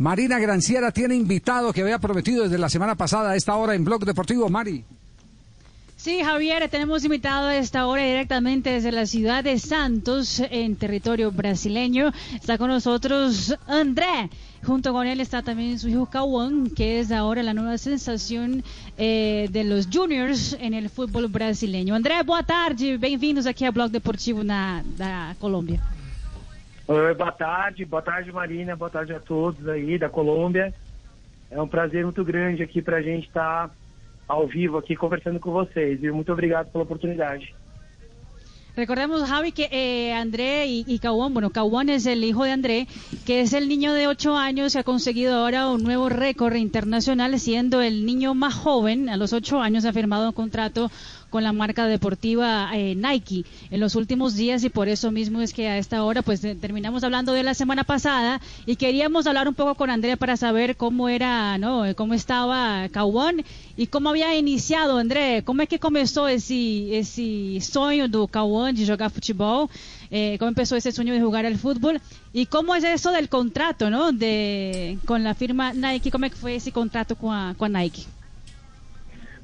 Marina Granciera tiene invitado que había prometido desde la semana pasada a esta hora en Blog Deportivo. Mari. Sí, Javier, tenemos invitado a esta hora directamente desde la ciudad de Santos, en territorio brasileño. Está con nosotros André. Junto con él está también su hijo Cauã, que es ahora la nueva sensación eh, de los juniors en el fútbol brasileño. André, boa tarde, bem-vindos aqui ao Blog Deportivo na, da Colômbia. Oi, boa tarde, boa tarde Marina, boa tarde a todos aí da Colômbia. É um prazer muito grande aqui para a gente estar tá ao vivo aqui conversando com vocês. Muito obrigado pela oportunidade. Recordemos, Javi, que eh, André y, y bueno, Cauón es el hijo de André, que es el niño de 8 años ha conseguido ahora un nuevo récord internacional, siendo el niño más joven, a los 8 años ha firmado un contrato con la marca deportiva eh, Nike en los últimos días y por eso mismo es que a esta hora pues terminamos hablando de la semana pasada y queríamos hablar un poco con André para saber cómo era, ¿no? Cómo estaba Cauón y cómo había iniciado, André, cómo es que comenzó ese, ese sueño do Cauón de jugar futebol, eh, cómo empezó ese sueño de jugar al fútbol y cómo es eso del contrato, ¿no? De, con la firma Nike, cómo fue ese contrato con, a, con Nike.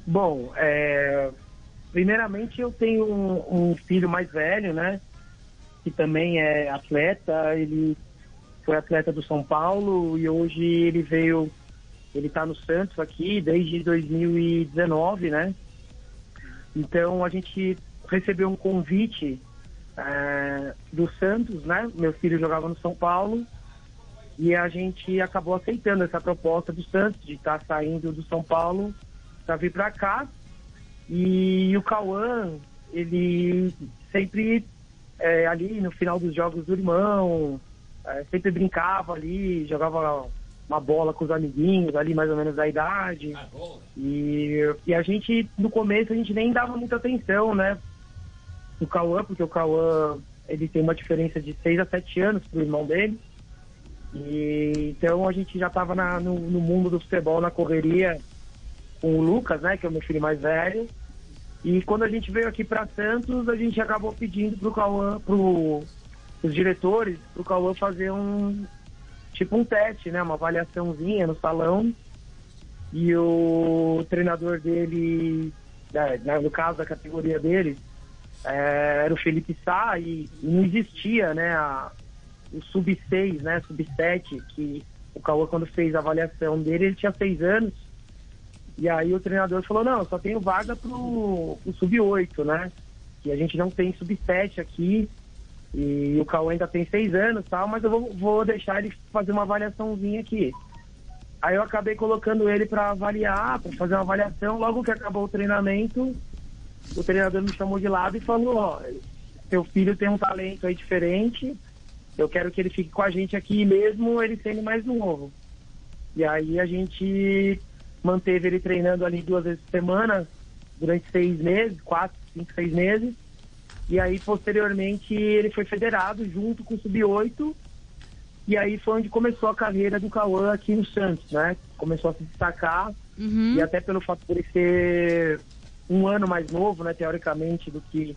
Bom, é, primeiramente eu tenho um, um, filho mais velho, né? Que também é atleta, ele foi atleta do São Paulo e hoje ele veio, ele tá no Santos aqui desde 2019, né? Então a gente recebeu um convite é, do Santos, né? Meu filho jogava no São Paulo e a gente acabou aceitando essa proposta do Santos de estar tá saindo do São Paulo para vir para cá e o Cauã, ele sempre é, ali no final dos jogos do irmão, é, sempre brincava ali, jogava uma bola com os amiguinhos ali mais ou menos da idade. Ah, e, e a gente, no começo, a gente nem dava muita atenção, né? O Cauã, porque o Cauã ele tem uma diferença de 6 a 7 anos pro irmão dele. E, então a gente já estava no, no mundo do futebol, na correria, com o Lucas, né, que é o meu filho mais velho. E quando a gente veio aqui para Santos, a gente acabou pedindo pro Cauã, pro os diretores, pro Cauã fazer um tipo um teste, né, uma avaliaçãozinha no salão. E o treinador dele, né, no caso da categoria dele, é, era o Felipe Sá e não existia, né, a, o sub-6, né, sub-7, que o Cauã quando fez a avaliação dele, ele tinha seis anos e aí o treinador falou, não, só tenho vaga pro, pro sub-8, né? Que a gente não tem sub-7 aqui. E o Cauê ainda tem seis anos tal, mas eu vou, vou deixar ele fazer uma avaliaçãozinha aqui. Aí eu acabei colocando ele para avaliar, para fazer uma avaliação. Logo que acabou o treinamento, o treinador me chamou de lado e falou, ó, seu filho tem um talento aí diferente, eu quero que ele fique com a gente aqui mesmo ele sendo mais novo. E aí a gente manteve ele treinando ali duas vezes por semana durante seis meses, quatro, cinco, seis meses. E aí, posteriormente, ele foi federado junto com o Sub-8. E aí foi onde começou a carreira do Cauã aqui no Santos, né? Começou a se destacar. Uhum. E até pelo fato de ele ser um ano mais novo, né, teoricamente, do que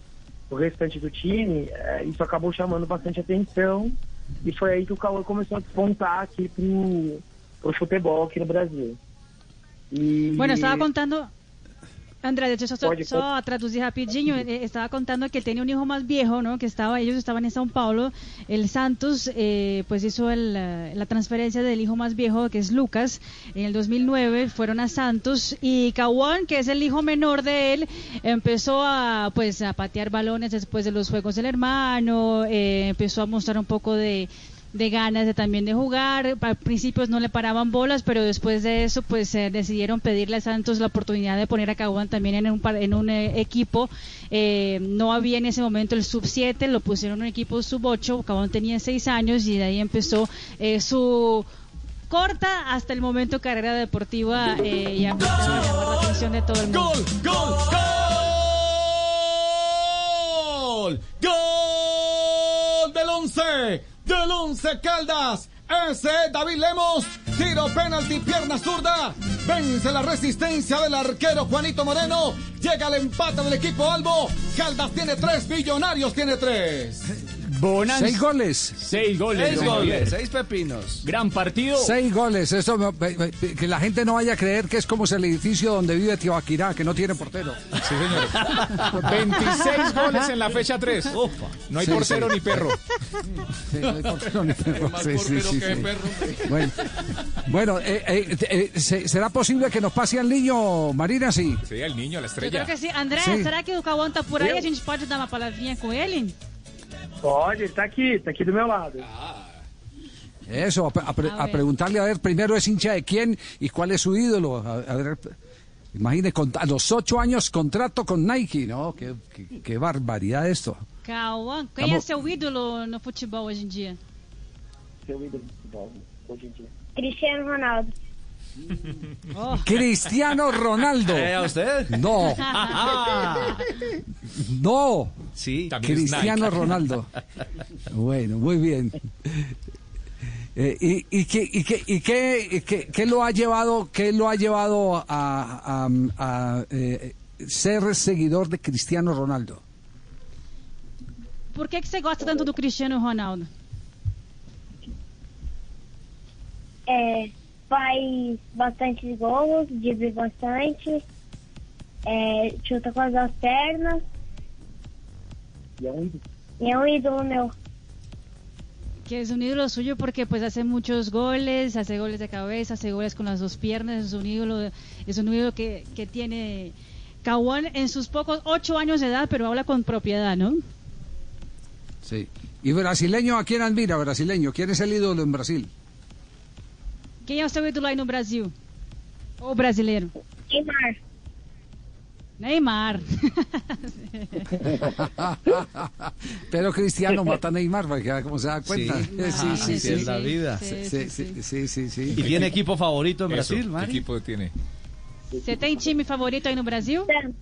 o restante do time, é, isso acabou chamando bastante atenção. E foi aí que o Cauã começou a despontar aqui pro, pro futebol aqui no Brasil. Bueno, estaba contando, Andrea, de hecho, eso, a traducir rapidinho, eh, estaba contando que tenía un hijo más viejo, ¿no? Que estaba, ellos estaban en Sao Paulo, el Santos, eh, pues hizo la transferencia del hijo más viejo, que es Lucas, en el 2009, fueron a Santos, y Kawan, que es el hijo menor de él, empezó a, pues, a patear balones después de los juegos del hermano, eh, empezó a mostrar un poco de de ganas de también de jugar. Al principio no le paraban bolas, pero después de eso pues eh, decidieron pedirle a Santos la oportunidad de poner a Caguán también en un, en un eh, equipo. Eh, no había en ese momento el sub 7, lo pusieron en un equipo sub 8. Caguán tenía 6 años y de ahí empezó su corta hasta el momento carrera deportiva y a llamar la atención de todo el mundo. ¡Gol! ¡Gol! ¡Gol! ¡Gol del 11! Del Once Caldas. Ese David Lemos. Tiro penalti, pierna zurda. Vence la resistencia del arquero Juanito Moreno. Llega el empate del equipo Albo. Caldas tiene tres, Millonarios tiene tres. Bonas. Seis goles. Seis goles. Seis goles. Seis pepinos. Gran partido. Seis goles. Eso que la gente no vaya a creer que es como el edificio donde vive Tibaquirá, que no tiene portero. Sí, señor. 26 goles en la fecha 3. No hay portero ni perro. Sí, no hay portero ni perro. Más portero que perro. Bueno, bueno eh, eh, eh, ¿será posible que nos pase al niño, Marina? Sí. Sí, el niño, la Eu estrella. creo que sim. André, será que o Cauã tá por aí? A gente pode dar uma palavrinha com ele? Pode, ele tá aqui, tá aqui do meu lado. Eso, a, a A a ver. preguntarle a ver primero es hincha de quién y cuál es su ídolo. A, a ver, imagine, con- a los ocho años contrato con Nike, ¿no? Qué, qué- qué barbaridad esto. Cauã, quem Tá é seu ídolo no futebol hoje em dia? Seu ídolo de futebol, hoje em dia. Cristiano Ronaldo. Oh, Cristiano Ronaldo. ¿Eh, a usted? No, no. Sí. Cristiano. Ronaldo. Bueno, muy bien. Eh, y, y, qué, y, qué, y qué, y qué- qué lo ha llevado, qué lo ha llevado a, a- a, eh, ser seguidor de Cristiano Ronaldo? por que, que você gosta tanto do Cristiano Ronaldo? É, faz bastante gols, dribla bastante, é, chuta com as duas pernas E é um ídolo. e é um ídolo meu. Que es un ídolo suyo porque pues hace muchos goles, hace goles de cabeza, hace goles con las dos piernas, es un ídolo, es un ídolo que, que tiene Cauã en sus pocos ocho años de edad, pero habla con propiedad, ¿no? Sí. ¿Y brasileño a quién admira, brasileño? ¿Quién es el ídolo en Brasil? Quem é o seu ídolo aí no Brasil? Ou brasileiro? Neymar. Neymar. Pero Cristiano mata a Neymar, porque como se da cuenta. Sí. Sí, sí, sí. sí, es la vida. Sí, sí, sí, sí, sí. ¿Y tiene equipo favorito en Eso, Brasil, ¿qué Mari? equipo tiene? Você tem time favorito aí no Brasil? Santos.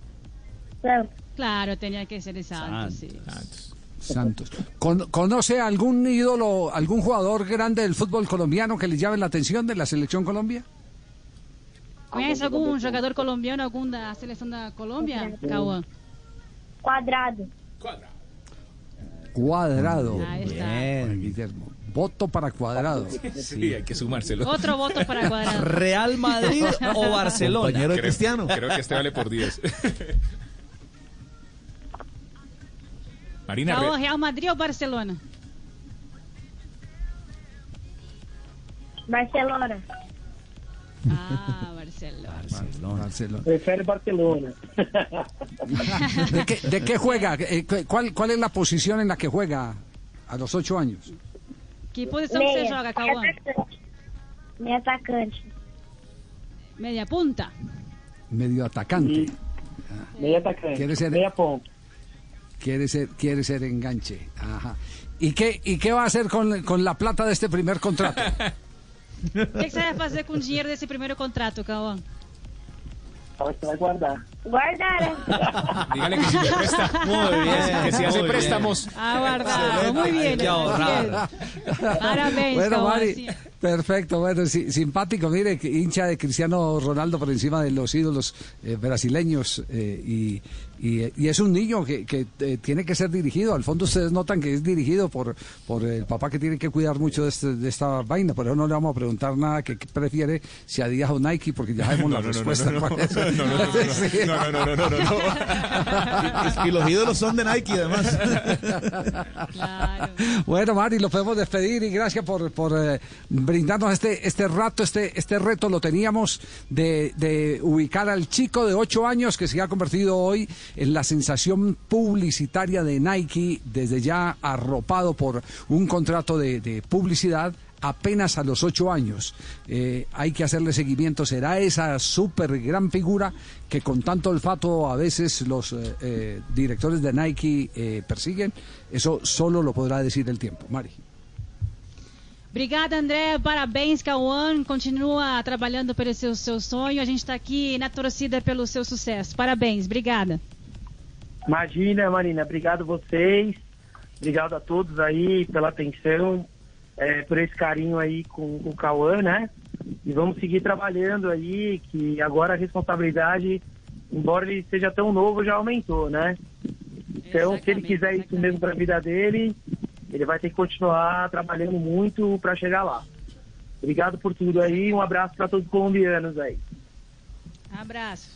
Santos. Claro, tenía que ser Santos, sí. Santos. Santos. Con- ¿Conoce algún ídolo, algún jugador grande del fútbol colombiano que le llame la atención de la selección Colombia? Conhece algum jogador colombiano, algum da seleção da Colômbia, Cauã? Quadrado. Cuadrado. Ahí está. Bien. Guillermo. Voto para cuadrado. Sí, hay que sumárselo. Otro voto para Cuadrado. ¿Real Madrid o Barcelona? Compañero de Creo- Cristiano. Creo que este vale por 10. Marina, Real Madrid ou Barcelona? Barcelona. Ah, Barcelona. Barcelona. Prefere Barcelona. ¿De qué, de qué juega? Eh, cu- ¿Cuál, ¿Cuál es la posición en la que juega a los ocho años? Que posição que você Meia. joga, Cauã? Atacante. Meia atacante. Meia punta? Medio atacante. Meia atacante. Quer ser- Meia ponta. Quiere ser, quiere ser enganche. Ajá. ¿Y qué, ¿Y qué va a hacer con, con la plata de este primer contrato? O que, que você vai fazer com o dinheiro desse primeiro contrato, vai guardar. Guardar. dígale que si me presta. Muy bien. Que si hace muy bien. préstamos. Ah, guardado. Muy bien. Ahorrar. bien. Parabéns, Bueno. Mari. Perfecto, bueno, sí, simpático, mire, que hincha de Cristiano Ronaldo por encima de los ídolos eh, brasileños eh, y, y, y es un niño que, que, eh, tiene que ser dirigido, al fondo ustedes notan que es dirigido por, por el papá que tiene que cuidar mucho de, este- de esta vaina, pero no le vamos a preguntar nada que, que prefiere, si Adidas o Nike, porque ya sabemos la respuesta. no, no, no, no, no, los ídolos son de Nike, además. Claro. Bueno, Mari, lo podemos despedir y gracias por, por eh, brindarnos este, este rato, este, este reto lo teníamos de, ubicar al chico de 8 años que se ha convertido hoy en la sensación publicitaria de Nike, desde ya arropado por un contrato de, de publicidad apenas a los ocho años. Eh, hay que hacerle seguimiento. Será esa súper gran figura que con tanto olfato a veces los eh, eh, directores de Nike eh, persiguen. Eso solo lo podrá decir el tiempo. Mari. Obrigada, André. Parabéns, Cauã. Continua trabalhando pelo seu, seu sonho. A gente está aqui na torcida pelo seu sucesso. Parabéns. Obrigada. Imagina, Marina, obrigado vocês. Obrigado a todos aí pela atenção, é, por esse carinho aí com, com o Cauã, né? E vamos seguir trabalhando aí, que agora a responsabilidade, embora ele seja tão novo, já aumentou, né? Então, se ele quiser isso mesmo para a vida dele, ele vai ter que continuar trabalhando muito para chegar lá. Obrigado por tudo aí, um abraço para todos os colombianos aí. Abrazo.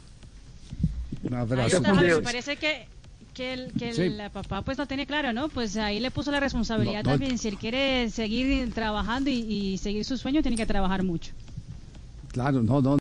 Un Ahí abrazo. Dios. me parece que, que, el, que el Sí. papá pues no tiene claro, ¿no? Pues ahí le puso la responsabilidad No, no. también. Si él quiere seguir trabajando y, y seguir su sueño, tiene que trabajar mucho. Claro, no, no.